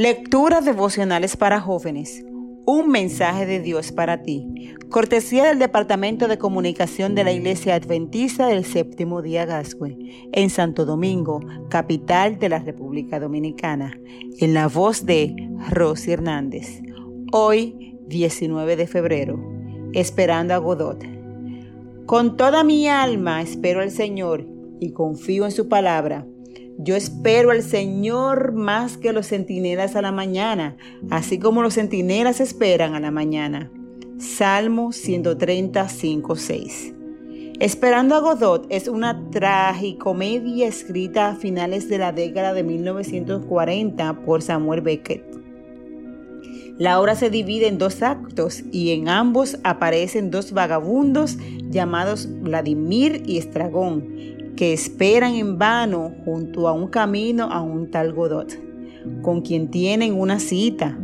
Lecturas devocionales para jóvenes. Un mensaje de Dios para ti. Cortesía del Departamento de Comunicación de la Iglesia Adventista del Séptimo Día Gascue, en Santo Domingo, capital de la República Dominicana, en la voz de Rosy Hernández. Hoy, 19 de febrero, esperando a Godot. Con toda mi alma espero al Señor y confío en su palabra. Yo espero al Señor más que los centinelas a la mañana, así como los centinelas esperan a la mañana. Salmo 135, 6. Esperando a Godot es una tragicomedia escrita a finales de la década de 1940 por Samuel Beckett. La obra se divide en dos actos y en ambos aparecen dos vagabundos llamados Vladimir y Estragón, que esperan en vano junto a un camino a un tal Godot, con quien tienen una cita.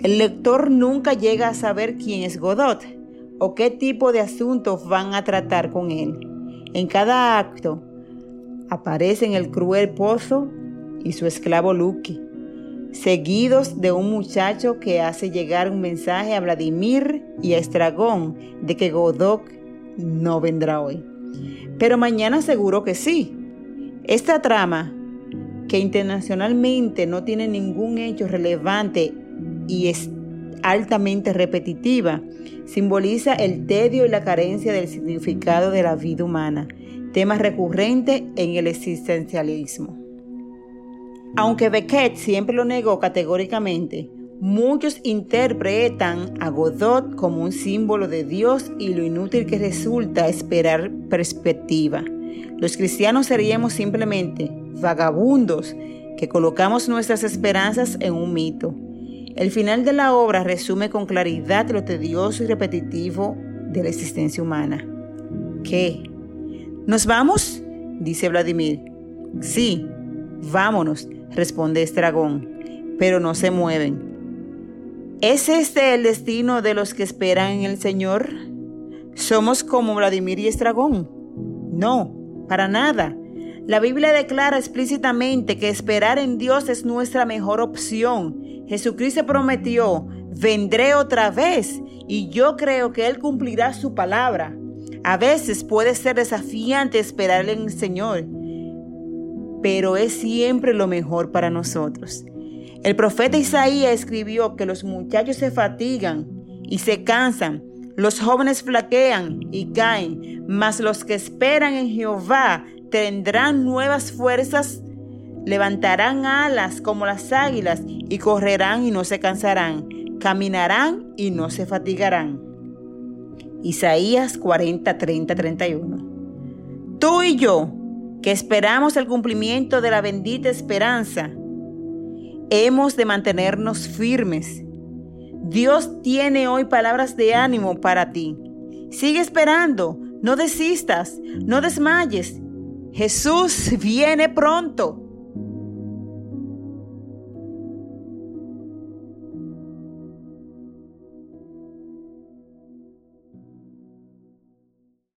El lector nunca llega a saber quién es Godot o qué tipo de asuntos van a tratar con él. En cada acto aparecen el cruel Pozo y su esclavo Lucky, seguidos de un muchacho que hace llegar un mensaje a Vladimir y a Estragón de que Godot no vendrá hoy. Pero mañana seguro que sí. Esta trama, que internacionalmente no tiene ningún hecho relevante y es altamente repetitiva, simboliza el tedio y la carencia del significado de la vida humana, tema recurrente en el existencialismo. Aunque Beckett siempre lo negó categóricamente, Muchos interpretan a Godot como un símbolo de Dios y lo inútil que resulta esperar perspectiva. Los cristianos seríamos simplemente vagabundos que colocamos nuestras esperanzas en un mito. El final de la obra resume con claridad lo tedioso y repetitivo de la existencia humana. ¿Qué? ¿Nos vamos? dice Vladimir. Sí, vámonos, responde Estragón, pero no se mueven. ¿Es este el destino de los que esperan en el Señor? ¿Somos como Vladimir y Estragón? No, para nada. La Biblia declara explícitamente que esperar en Dios es nuestra mejor opción. Jesucristo prometió, vendré otra vez y yo creo que Él cumplirá su palabra. A veces puede ser desafiante esperar en el Señor, pero es siempre lo mejor para nosotros. El profeta Isaías escribió que los muchachos se fatigan y se cansan, los jóvenes flaquean y caen, mas los que esperan en Jehová tendrán nuevas fuerzas, levantarán alas como las águilas y correrán y no se cansarán, caminarán y no se fatigarán. Isaías 40, 30, 31. Tú y yo, que esperamos el cumplimiento de la bendita esperanza, hemos de mantenernos firmes. Dios tiene hoy palabras de ánimo para ti. Sigue esperando, no desistas, no desmayes. Jesús viene pronto.